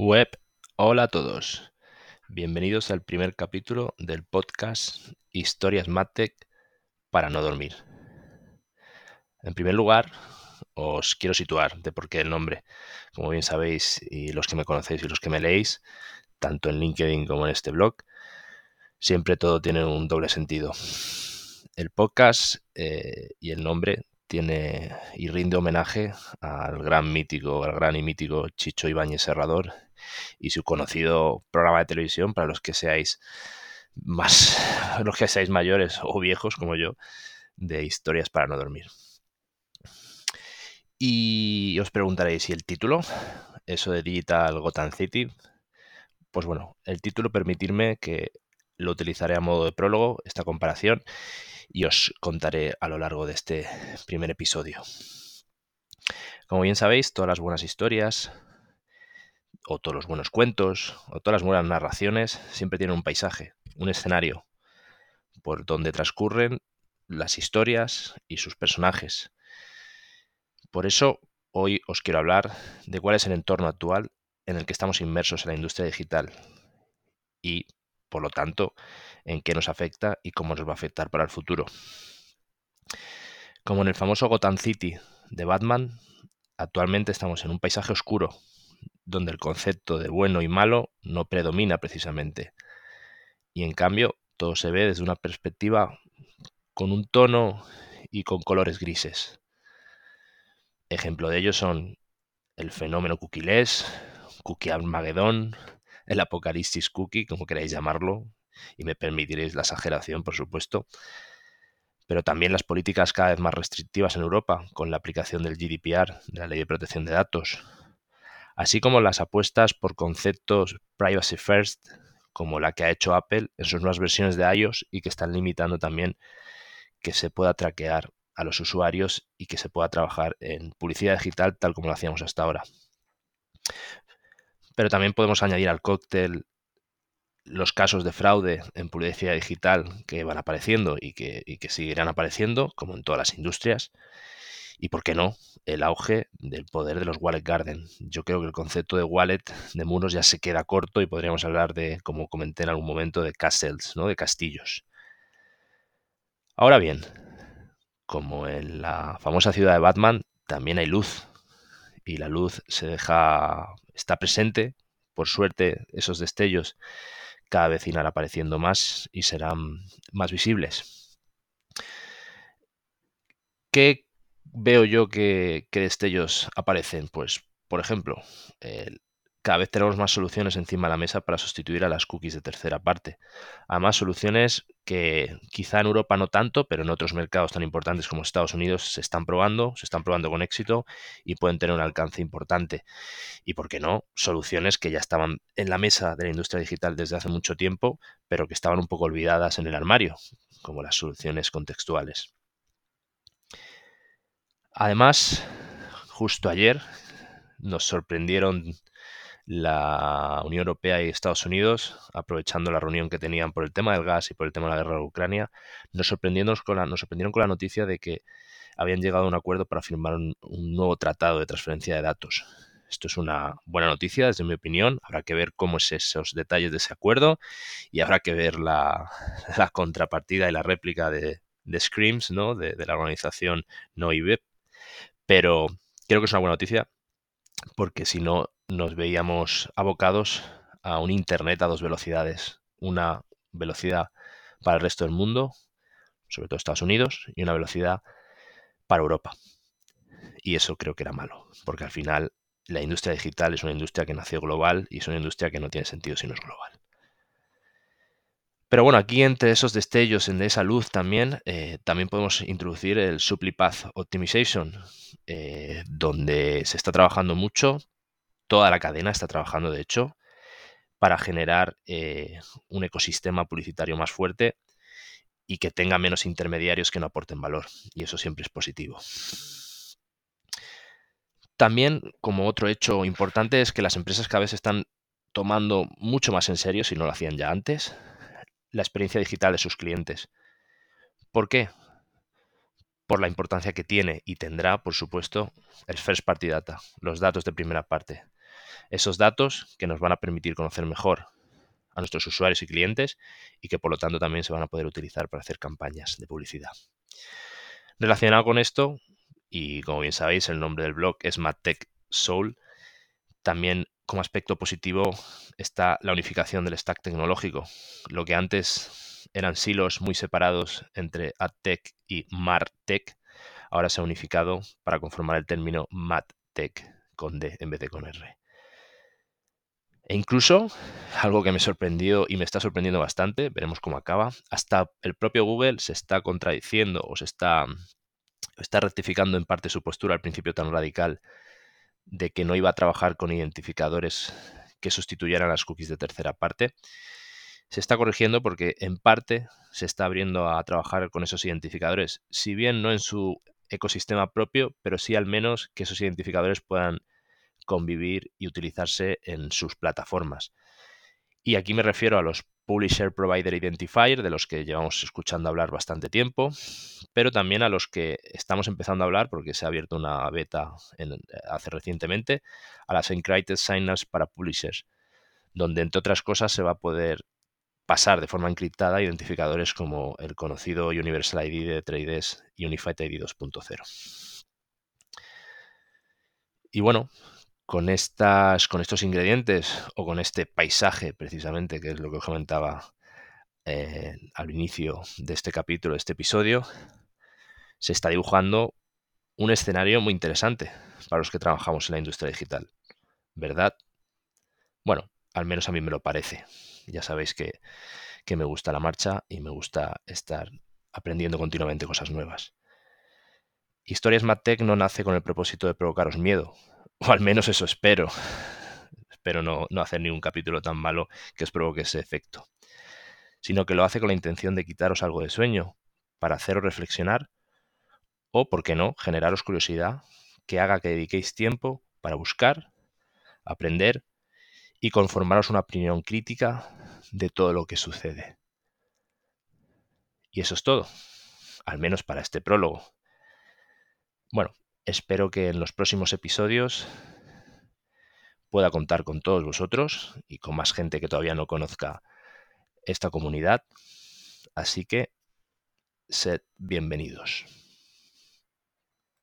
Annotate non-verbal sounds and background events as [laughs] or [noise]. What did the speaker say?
Web, hola a todos. Bienvenidos al primer capítulo del podcast Historias Matec para no dormir. En primer lugar, os quiero situar de por qué el nombre. Como bien sabéis, y los que me conocéis y los que me leéis, tanto en LinkedIn como en este blog, siempre todo tiene un doble sentido. El podcast eh, y el nombre tiene y rinde homenaje al gran mítico, al gran y mítico Chicho Ibáñez Serrador y su conocido programa de televisión para los que seáis más, [laughs] los que seáis mayores o viejos como yo, de historias para no dormir. Y os preguntaréis, si el título? Eso de Digital Gotham City. Pues bueno, el título permitirme que lo utilizaré a modo de prólogo, esta comparación, y os contaré a lo largo de este primer episodio. Como bien sabéis, todas las buenas historias, o todos los buenos cuentos, o todas las buenas narraciones, siempre tienen un paisaje, un escenario, por donde transcurren las historias y sus personajes. Por eso, hoy os quiero hablar de cuál es el entorno actual en el que estamos inmersos en la industria digital y, por lo tanto, en qué nos afecta y cómo nos va a afectar para el futuro. Como en el famoso Gotham City de Batman, actualmente estamos en un paisaje oscuro, donde el concepto de bueno y malo no predomina precisamente. Y en cambio, todo se ve desde una perspectiva con un tono y con colores grises. Ejemplo de ello son el fenómeno cookie-less, cookie Armageddon, el apocalipsis cookie, como queráis llamarlo, y me permitiréis la exageración, por supuesto, pero también las políticas cada vez más restrictivas en Europa, con la aplicación del GDPR, de la Ley de Protección de Datos, así como las apuestas por conceptos privacy first, como la que ha hecho Apple en sus nuevas versiones de iOS y que están limitando también que se pueda traquear a los usuarios y que se pueda trabajar en publicidad digital tal como lo hacíamos hasta ahora. Pero también podemos añadir al cóctel los casos de fraude en publicidad digital que van apareciendo y que, y que seguirán apareciendo, como en todas las industrias, y por qué no, el auge del poder de los wallet garden. Yo creo que el concepto de wallet de muros ya se queda corto y podríamos hablar de, como comenté en algún momento, de castles, ¿no? de castillos. Ahora bien, como en la famosa ciudad de Batman, también hay luz. Y la luz se deja, está presente. Por suerte, esos destellos cada vez irán apareciendo más y serán más visibles. ¿Qué veo yo que, destellos aparecen? Pues, por ejemplo, cada vez tenemos más soluciones encima de la mesa para sustituir a las cookies de tercera parte. Además, soluciones que quizá en Europa no tanto, pero en otros mercados tan importantes como Estados Unidos se están probando, se están probando con éxito y pueden tener un alcance importante. Y, ¿por qué no? Soluciones que ya estaban en la mesa de la industria digital desde hace mucho tiempo, pero que estaban un poco olvidadas en el armario, como las soluciones contextuales. Además, justo ayer nos sorprendieron la Unión Europea y Estados Unidos, aprovechando la reunión que tenían por el tema del gas y por el tema de la guerra de Ucrania, nos, sorprendieron con la noticia de que habían llegado a un acuerdo para firmar un, nuevo tratado de transferencia de datos. Esto es una buena noticia, desde mi opinión. Habrá que ver cómo es esos detalles de ese acuerdo y habrá que ver la, contrapartida y la réplica de, Screams, ¿no? de, la organización No IBEP, pero creo que es una buena noticia porque si no nos veíamos abocados a un Internet a dos velocidades. Una velocidad para el resto del mundo, sobre todo Estados Unidos, y una velocidad para Europa. Y eso creo que era malo, porque al final la industria digital es una industria que nació global y es una industria que no tiene sentido si no es global. Pero bueno, aquí entre esos destellos en esa luz también, eh, también podemos introducir el Supply Path Optimization, eh, donde se está trabajando mucho, toda la cadena está trabajando de hecho, para generar eh, un ecosistema publicitario más fuerte y que tenga menos intermediarios que no aporten valor. Y eso siempre es positivo. También, como otro hecho importante, es que las empresas cada vez están tomando mucho más en serio, si no lo hacían ya antes, la experiencia digital de sus clientes. ¿Por qué? Por la importancia que tiene y tendrá, por supuesto, el first party data, los datos de primera parte. Esos datos que nos van a permitir conocer mejor a nuestros usuarios y clientes y que por lo tanto también se van a poder utilizar para hacer campañas de publicidad. Relacionado con esto, y como bien sabéis, el nombre del blog es MadTech Soul, también como aspecto positivo está la unificación del stack tecnológico. Lo que antes eran silos muy separados entre AdTech y MarTech, ahora se ha unificado para conformar el término MadTech con D en vez de con R. E incluso, algo que me sorprendió y me está sorprendiendo bastante, veremos cómo acaba, hasta el propio Google se está contradiciendo o se está, está rectificando en parte su postura al principio tan radical de que no iba a trabajar con identificadores que sustituyeran las cookies de tercera parte. Se está corrigiendo porque en parte se está abriendo a trabajar con esos identificadores, si bien no en su ecosistema propio, pero sí al menos que esos identificadores puedan convivir y utilizarse en sus plataformas. Y aquí me refiero a los Publisher Provider Identifier, de los que llevamos escuchando hablar bastante tiempo, pero también a los que estamos empezando a hablar, porque se ha abierto una beta hace recientemente, a las Encrypted Signals para Publishers, donde entre otras cosas se va a poder pasar de forma encriptada identificadores como el conocido Universal ID de Trades Unified ID 2.0. Y bueno, con, estas, con estos ingredientes o con este paisaje precisamente, que es lo que os comentaba eh, al inicio de este capítulo, de este episodio, se está dibujando un escenario muy interesante para los que trabajamos en la industria digital. ¿Verdad? Bueno, al menos a mí me lo parece. Ya sabéis que, que me gusta la marcha y me gusta estar aprendiendo continuamente cosas nuevas. Historias MadTech no nace con el propósito de provocaros miedo, [laughs] o al menos eso espero. Espero no, no hacer ni un capítulo tan malo que os provoque ese efecto. Sino que lo hace con la intención de quitaros algo de sueño, para haceros reflexionar, o, por qué no, generaros curiosidad que haga que dediquéis tiempo para buscar, aprender y conformaros una opinión crítica de todo lo que sucede. Y eso es todo, al menos para este prólogo. Bueno, Espero que en los próximos episodios pueda contar con todos vosotros y con más gente que todavía no conozca esta comunidad. Así que sed bienvenidos.